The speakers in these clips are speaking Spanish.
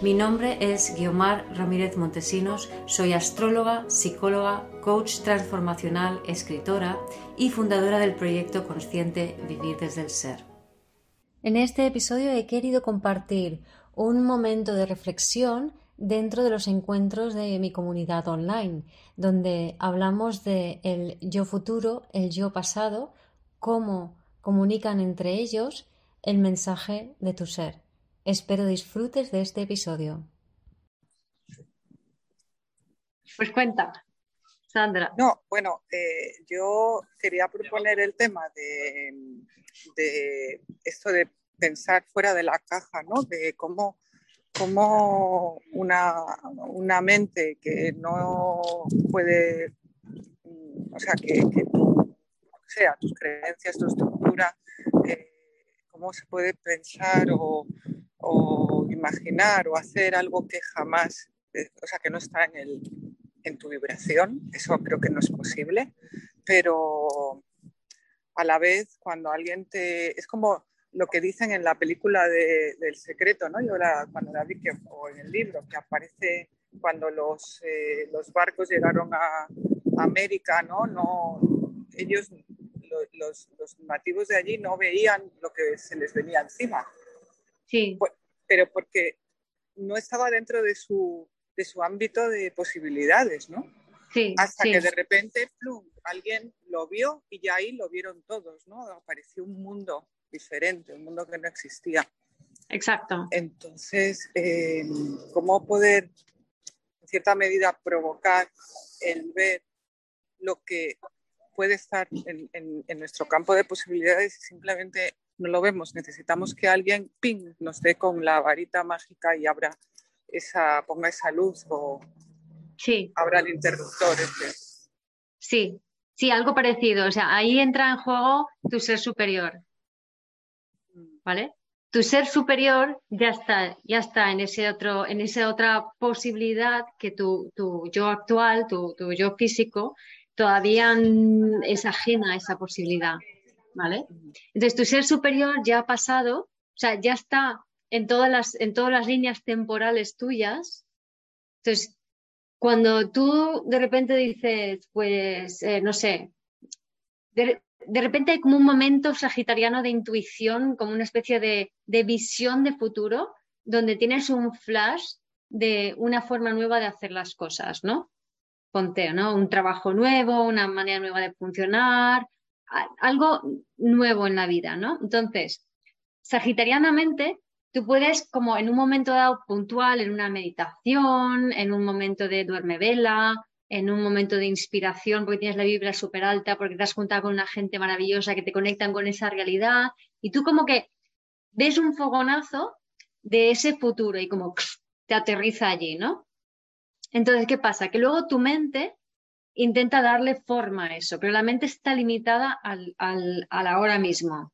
Mi nombre es Guiomar Ramírez Montesinos, soy astróloga, psicóloga, coach transformacional, escritora y fundadora del proyecto consciente Vivir desde el Ser. En este episodio he querido compartir un momento de reflexión dentro de los encuentros de mi comunidad online, donde hablamos de el yo futuro, el yo pasado, cómo comunican entre ellos el mensaje de tu ser. Espero disfrutes de este episodio. Pues cuenta, Sandra. No, bueno, eh, yo quería proponer el tema de, esto de pensar fuera de la caja, ¿no? De cómo, cómo una, una, mente que no puede, o sea, que, que sea, tus creencias, tu estructura, eh, cómo se puede pensar o, imaginar o hacer algo que jamás, eh, o sea, que no está en, el, en tu vibración, eso creo que no es posible, pero a la vez cuando alguien te... Es como lo que dicen en la película de, del secreto, ¿no? Yo cuando la vi, que, o en el libro, que aparece cuando los, eh, los barcos llegaron a, América, ¿no? no ellos los, nativos de allí no veían lo que se les venía encima. Sí. Pues, pero porque no estaba dentro de su, de su ámbito de posibilidades, ¿no? Sí, Hasta que de repente, plum, alguien lo vio y ya ahí lo vieron todos, ¿no? Apareció un mundo diferente, un mundo que no existía. Exacto. Entonces, eh, ¿cómo poder, en cierta medida, provocar el ver lo que puede estar en, nuestro campo de posibilidades y simplemente no lo vemos. Necesitamos que alguien ping, nos dé con la varita mágica y abra esa, ponga esa luz o sí. abra el interruptor. Sí, sí, algo parecido. O sea, ahí entra en juego tu ser superior. ¿Vale? Tu ser superior ya está, ya está en ese otro, en esa otra posibilidad que tu, tu yo actual, tu, tu yo físico, todavía es ajena a esa posibilidad, ¿vale? Entonces, tu ser superior ya ha pasado, o sea, ya está en todas las, en todas las líneas temporales tuyas. Entonces, cuando tú de repente dices, pues, eh, no sé, de, repente hay como un momento sagitariano de intuición, como una especie de, de visión de futuro, donde tienes un flash de una forma nueva de hacer las cosas, ¿no? ponte, ¿no? Un trabajo nuevo, una manera nueva de funcionar, algo nuevo en la vida, ¿no? Entonces, sagitarianamente, tú puedes, como en un momento dado puntual, en una meditación, en un momento de duerme vela, en un momento de inspiración porque tienes la vibra súper alta, porque te has juntado con una gente maravillosa que te conectan con esa realidad, y tú como que ves un fogonazo de ese futuro y como te aterriza allí, ¿no? Entonces, ¿qué pasa? Que luego tu mente intenta darle forma a eso, pero la mente está limitada al, al, a ahora mismo,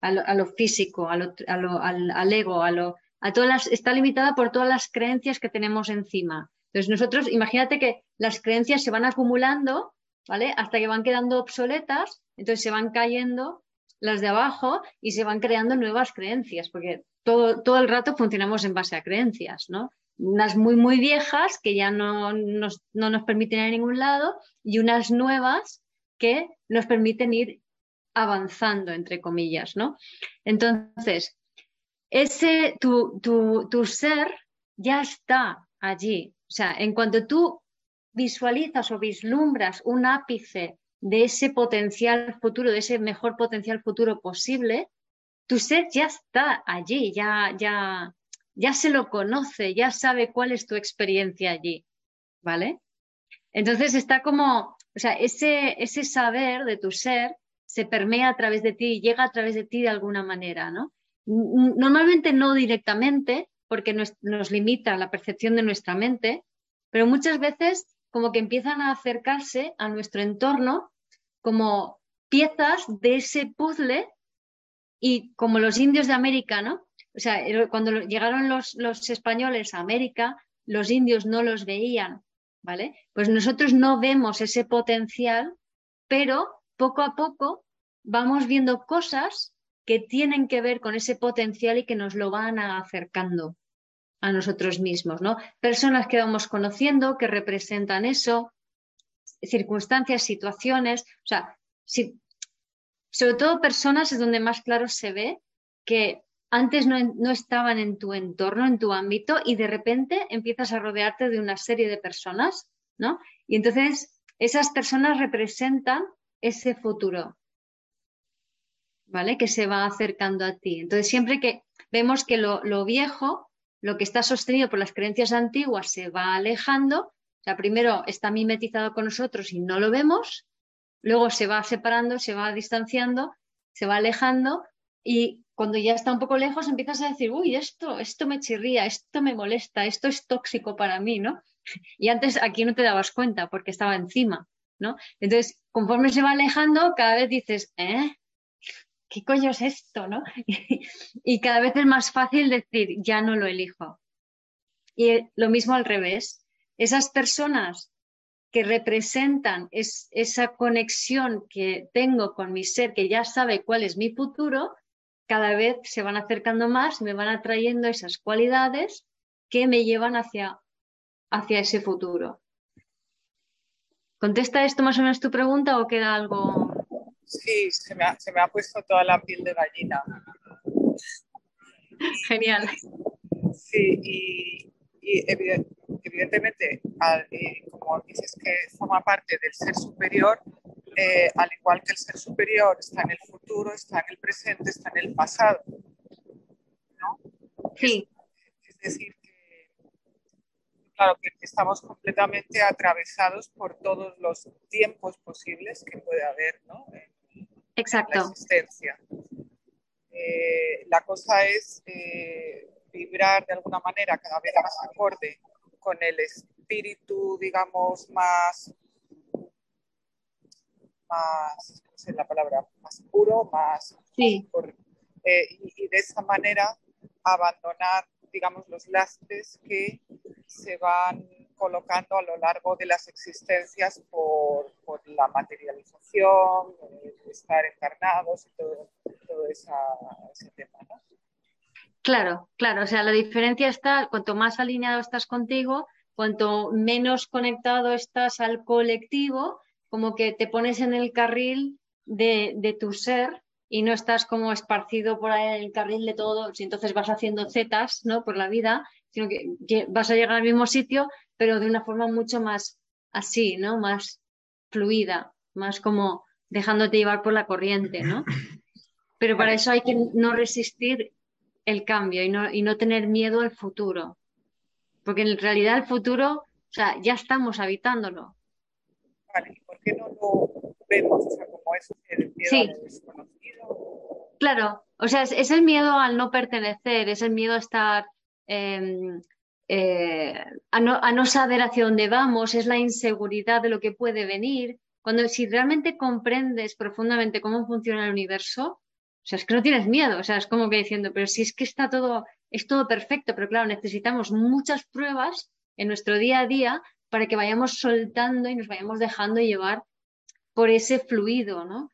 a lo, físico, a lo, al, al, ego, a, lo, a todas las, está limitada por todas las creencias que tenemos encima. Entonces, nosotros, imagínate que las creencias se van acumulando, ¿vale? Hasta que van quedando obsoletas, entonces se van cayendo las de abajo y se van creando nuevas creencias, porque todo, todo el rato funcionamos en base a creencias, ¿no? Unas muy, muy viejas que ya no nos, no nos permiten ir a ningún lado y unas nuevas que nos permiten ir avanzando, entre comillas, ¿no? Entonces, ese, tu, tu, tu ser ya está allí. O sea, en cuanto tú visualizas o vislumbras un ápice de ese potencial futuro, de ese mejor potencial futuro posible, tu ser ya está allí, ya, ya, ya se lo conoce, ya sabe cuál es tu experiencia allí, ¿vale? Entonces está como, o sea, ese, ese saber de tu ser se permea a través de ti, llega a través de ti de alguna manera, ¿no? Normalmente no directamente, porque nos, limita la percepción de nuestra mente, pero muchas veces como que empiezan a acercarse a nuestro entorno como piezas de ese puzzle y como los indios de América, ¿no? O sea, cuando llegaron los, españoles a América, los indios no los veían, ¿vale? Pues nosotros no vemos ese potencial, pero poco a poco vamos viendo cosas que tienen que ver con ese potencial y que nos lo van acercando a nosotros mismos, ¿no? Personas que vamos conociendo que representan eso, circunstancias, situaciones, o sea, sobre todo personas es donde más claro se ve que antes no, no, estaban en tu entorno, en tu ámbito, y de repente empiezas a rodearte de una serie de personas, ¿no? Y entonces esas personas representan ese futuro, ¿vale? Que se va acercando a ti. Entonces, siempre que vemos que lo, viejo, lo que está sostenido por las creencias antiguas, se va alejando, o sea, primero está mimetizado con nosotros y no lo vemos, luego se va separando, se va distanciando, se va alejando y cuando ya está un poco lejos empiezas a decir, uy, esto, esto me chirría, esto me molesta, esto es tóxico para mí, ¿no? Y antes aquí no te dabas cuenta porque estaba encima, ¿no? Entonces, conforme se va alejando, cada vez dices, ¿eh? ¿qué coño es esto? ¿no? y cada vez es más fácil decir, ya no lo elijo. Y lo mismo al revés. Esas personas que representan esa conexión que tengo con mi ser, que ya sabe cuál es mi futuro, cada vez se van acercando más, me van atrayendo esas cualidades que me llevan hacia, hacia ese futuro. ¿Contesta esto más o menos tu pregunta o queda algo Sí, se me, ha, se me ha puesto toda la piel de gallina. Genial. Sí, y, evidentemente, eh, como dices que forma parte del ser superior, eh, al igual que el ser superior está en el futuro, está en el presente, está en el pasado. ¿no? Sí. Es, decir, que, claro, que estamos completamente atravesados por todos los tiempos posibles que puede haber ¿no? Exacto. La existencia. Eh, la cosa es eh, vibrar de alguna manera cada vez más acorde con el espíritu, digamos, más, más, no sé la palabra, más puro, más... Sí. Eh, y, y, de esa manera abandonar, digamos, los lastres que se van colocando a lo largo de las existencias por, por la materialización, estar encarnados y todo, todo ese tema. ¿no? Claro, claro, o sea, la diferencia está, cuanto más alineado estás contigo, cuanto menos conectado estás al colectivo, como que te pones en el carril de, de tu ser y no estás como esparcido por ahí en el carril de todos y entonces vas haciendo zetas ¿no? por la vida, sino que, vas a llegar al mismo sitio, pero de una forma mucho más así, ¿no? Más fluida, más como dejándote llevar por la corriente, ¿no? Pero para eso hay que no resistir el cambio y no, y no tener miedo al futuro. Porque en realidad el futuro, o sea, ya estamos habitándolo. Vale, ¿y por qué no lo vemos? O sea, como es el miedo sí. desconocido. Claro, o sea, es, es, el miedo al no pertenecer, es el miedo a estar Em, eh, a, no, saber hacia dónde vamos, es la inseguridad de lo que puede venir. Cuando si realmente comprendes profundamente cómo funciona el universo, o sea, es que no tienes miedo, o sea, es como que diciendo, pero si es que está todo, es todo perfecto, pero claro, necesitamos muchas pruebas en nuestro día a día para que vayamos soltando y nos vayamos dejando llevar por ese fluido, ¿no?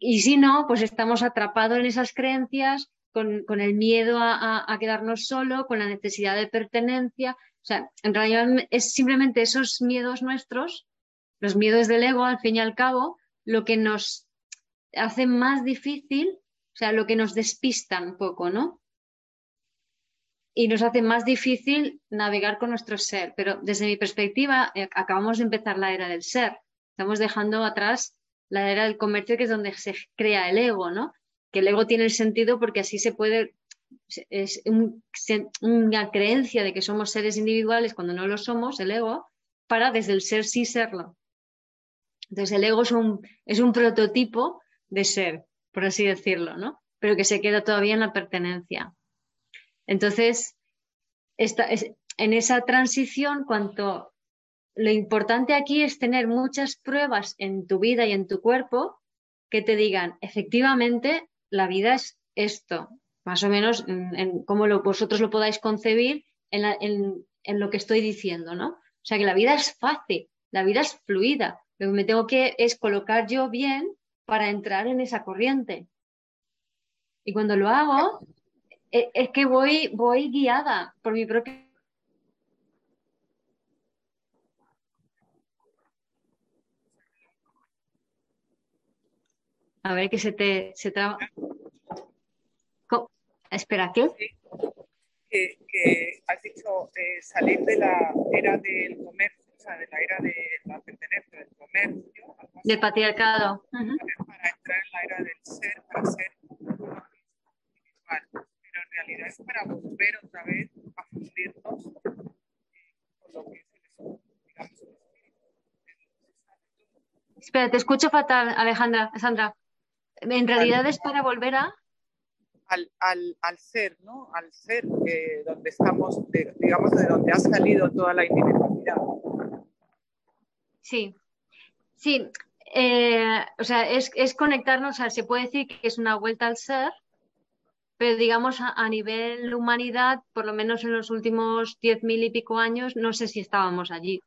y si no, pues estamos atrapados en esas creencias, con, el miedo a, quedarnos solo, con la necesidad de pertenencia. O sea, en realidad es simplemente esos miedos nuestros, los miedos del ego, al fin y al cabo, lo que nos hace más difícil, o sea, lo que nos despista un poco, ¿no? Y nos hace más difícil navegar con nuestro ser. Pero desde mi perspectiva, eh, acabamos de empezar la era del ser. Estamos dejando atrás la era del comercio, que es donde se crea el ego, ¿no? que el ego tiene el sentido porque así se puede, es una creencia de que somos seres individuales cuando no lo somos, el ego, para desde el ser sí serlo. Entonces el ego es un, es un prototipo de ser, por así decirlo, ¿no? Pero que se queda todavía en la pertenencia. Entonces, esta, en esa transición, cuanto lo importante aquí es tener muchas pruebas en tu vida y en tu cuerpo que te digan, efectivamente, la vida es esto, más o menos en, como vosotros lo podáis concebir en, lo que estoy diciendo, ¿no? O sea que la vida es fácil, la vida es fluida. Lo que me tengo que es colocar yo bien para entrar en esa corriente. Y cuando lo hago, e, es, que voy, voy guiada por mi propio A ver que se te se traba. Espera, ¿qué? Que, has dicho eh, salir de la era del comercio, o sea, de la era de la pertenencia, del comercio. Del patriarcado. Para entrar en la era del ser, para ser individual. Pero en realidad es para volver otra vez a fundirnos eh, con lo que es el digamos, Espera, te escucho fatal, Alejandra, Sandra. En realidad es para volver a al, ser, ¿no? Al ser eh, donde estamos, digamos, de donde ha salido toda la individualidad. Sí, sí. Eh, o sea, es, conectarnos, a, se puede decir que es una vuelta al ser, pero digamos a, a nivel humanidad, por lo menos en los últimos diez mil y pico años, no sé si estábamos allí.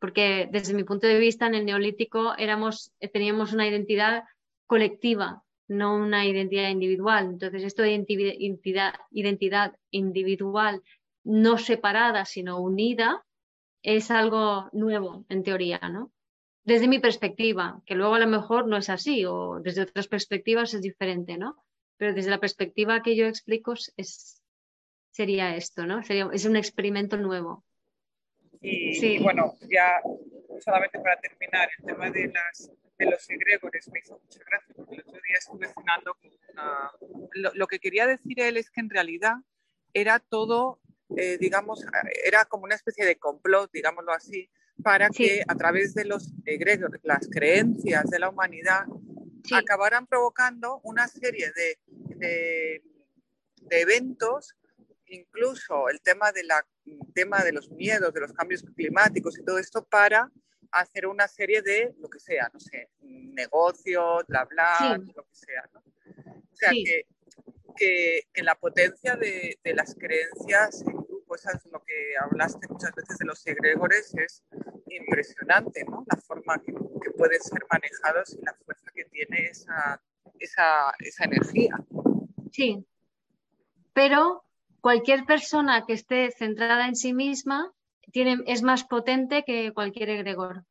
Porque desde mi punto de vista, en el neolítico éramos, teníamos una identidad colectiva, no una identidad individual. Entonces, esto de identidad, identidad individual no separada, sino unida, es algo nuevo en teoría, ¿no? Desde mi perspectiva, que luego a lo mejor no es así, o desde otras perspectivas es diferente, ¿no? Pero desde la perspectiva que yo explico es, sería esto, ¿no? Sería, es un experimento nuevo. Y, sí. bueno, ya solamente para terminar, el tema de las de los egregores me hizo mucha gracia porque el otro día estuve cenando con una... Lo, que quería decir él es que en realidad era todo, eh, digamos, era como una especie de complot, digámoslo así, para que a través de los egregores, las creencias de la humanidad, acabaran provocando una serie de, de, de eventos incluso el tema de, la, tema de los miedos, de los cambios climáticos y todo esto para hacer una serie de lo que sea, no sé, negocios, bla, bla, lo que sea. ¿no? O sea, que, que, la potencia de, de, las creencias en grupo, eso es lo que hablaste muchas veces de los egregores, es impresionante, ¿no? La forma que, que pueden ser manejados y la fuerza que tiene esa, esa, esa energía. Sí, pero cualquier persona que esté centrada en sí misma es más potente que cualquier egregor.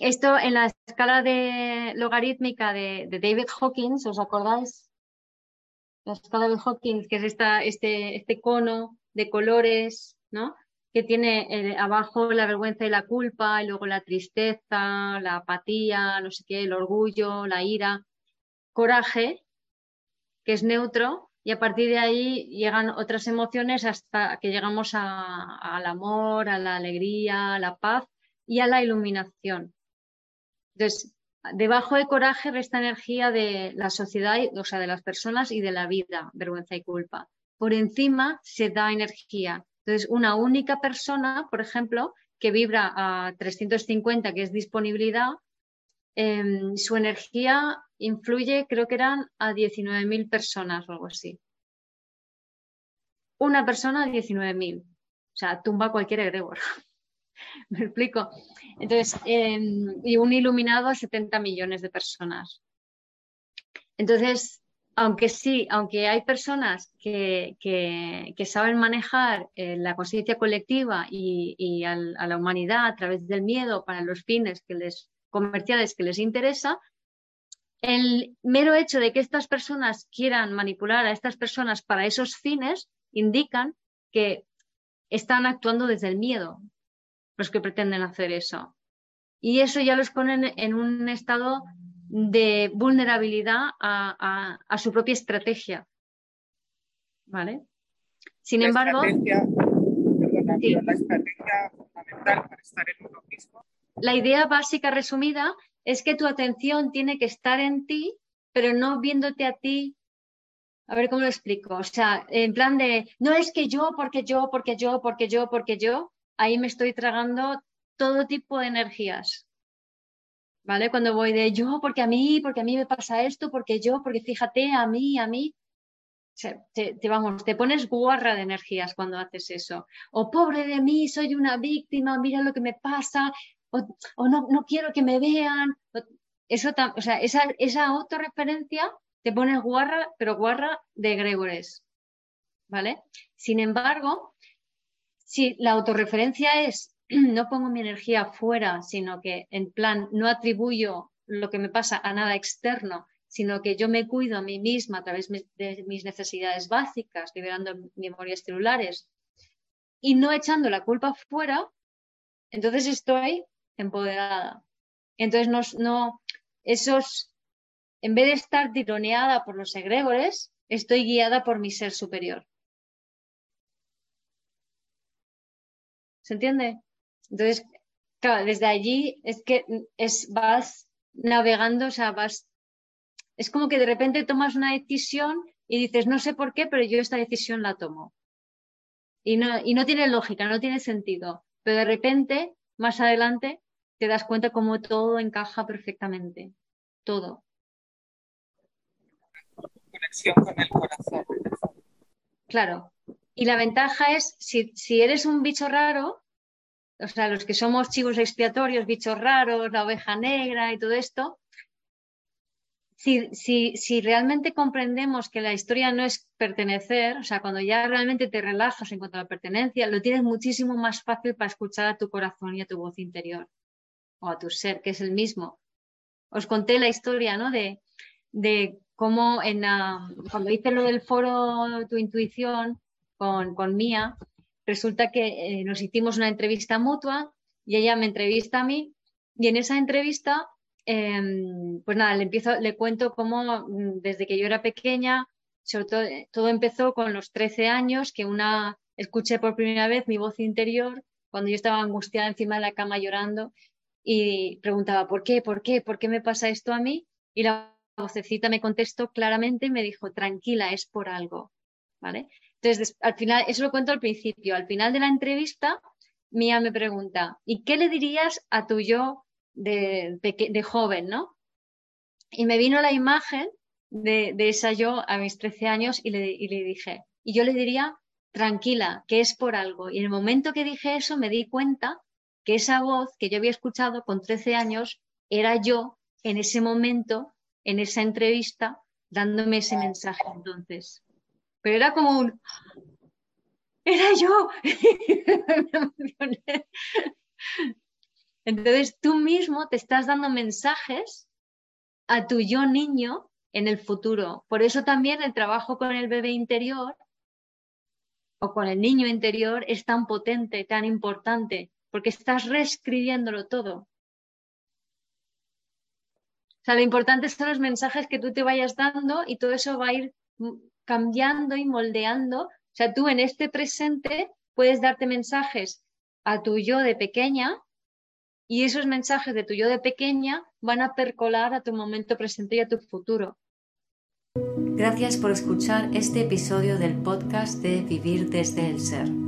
Esto en la escala de logarítmica de, David Hawkins, ¿os acordáis? La escala de Hawkins, que es esta, este, este cono de colores, ¿no? que tiene eh, abajo la vergüenza y la culpa, y luego la tristeza, la apatía, no sé qué, el orgullo, la ira, coraje, que es neutro, y a partir de ahí llegan otras emociones hasta que llegamos al amor, a la alegría, a la paz y a la iluminación. Entonces, debajo de coraje resta energía de la sociedad, o sea, de las personas y de la vida, vergüenza y culpa. Por encima se da energía. Entonces, una única persona, por ejemplo, que vibra a 350, que es disponibilidad, Em, su energía influye, creo que eran a 19.000 personas o algo así. Una persona a 19.000. O sea, tumba cualquier egregor. Me explico. Entonces, em, y un iluminado a 70 millones de personas. Entonces, aunque sí, aunque hay personas que, saben manejar eh, la conciencia colectiva y, a la humanidad a través del miedo para los fines que les comerciales que les interesa, el mero hecho de que estas personas quieran manipular a estas personas para esos fines indican que están actuando desde el miedo los que pretenden hacer eso. Y eso ya los ponen en un estado de vulnerabilidad a, su propia estrategia. ¿Vale? Sin embargo, la estrategia fundamental para estar en uno mismo la idea básica resumida es que tu atención tiene que estar en ti, pero no viéndote a ti a ver cómo lo explico. O sea, en plan de, no es que yo, porque yo, porque yo, porque yo, porque yo, ahí me estoy tragando todo tipo de energías. ¿Vale? Cuando voy de yo, porque a mí, porque a mí me pasa esto, porque yo, porque fíjate, a mí, a mí. Te, te, vamos, te pones guarra de energías cuando haces eso. O pobre de mí, soy una víctima, mira lo que me pasa, o, no, no, quiero que me vean. Eso, o sea, esa, esa autorreferencia te pones guarra, pero guarra de gregores, ¿vale? Sin embargo, si la autorreferencia es no pongo mi energía fuera, sino que en plan no atribuyo lo que me pasa a nada externo, sino que yo me cuido a mí misma a través de mis necesidades básicas, liberando memorias celulares y no echando la culpa fuera, entonces estoy empoderada. Entonces no, esos en vez de estar tironeada por los egregores, estoy guiada por mi ser superior. ¿Se entiende? Entonces, claro, desde allí es que es, vas navegando, o sea, vas... Es como que de repente tomas una decisión y dices, no sé por qué, pero yo esta decisión la tomo. Y no, y no tiene lógica, no tiene sentido. Pero de repente, más adelante, te das cuenta cómo todo encaja perfectamente. Todo conexión con el corazón. Claro. Y la ventaja es, si, si eres un bicho raro, o sea, los que somos chivos expiatorios, bichos raros, la oveja negra y todo esto, si, si, si, realmente comprendemos que la historia no es pertenecer, o sea, cuando ya realmente te relajas en cuanto a la pertenencia, lo tienes muchísimo más fácil para escuchar a tu corazón y a tu voz interior, o a tu ser, que es el mismo. Os conté la historia, ¿no? De, de cómo en, cuando hice lo del foro Tu Intuición con, con Mía, resulta que eh, nos hicimos una entrevista mutua y ella me entrevista a mí y en esa entrevista, em, pues nada, le, empiezo, le cuento cómo mm, desde que yo era pequeña, sobre todo, todo empezó con los 13 años, que una escuché por primera vez mi voz interior cuando yo estaba angustiada encima de la cama llorando y preguntaba, ¿por qué? ¿Por qué? ¿Por qué me pasa esto a mí? Y la vocecita me contestó claramente y me dijo, tranquila, es por algo. ¿Vale? Entonces, al final, eso lo cuento al principio. Al final de la entrevista, Mía me pregunta, ¿y qué le dirías a tu yo de, de, joven, no? Y me vino la imagen de, de, esa yo a mis 13 años y le, y le dije, y yo le diría, tranquila, que es por algo. Y en el momento que dije eso, me di cuenta que esa voz que yo había escuchado con 13 años era yo en ese momento en esa entrevista dándome ese mensaje entonces. Pero era como un... Era yo. entonces tú mismo te estás dando mensajes a tu yo niño en el futuro. Por eso también el trabajo con el bebé interior o con el niño interior es tan potente, tan importante, porque estás reescribiéndolo todo sea, lo importante son los mensajes que tú te vayas dando y todo eso va a ir cambiando y moldeando. O sea, tú en este presente puedes darte mensajes a tu yo de pequeña y esos mensajes de tu yo de pequeña van a percolar a tu momento presente y a tu futuro. Gracias por escuchar este episodio del podcast de Vivir desde el Ser.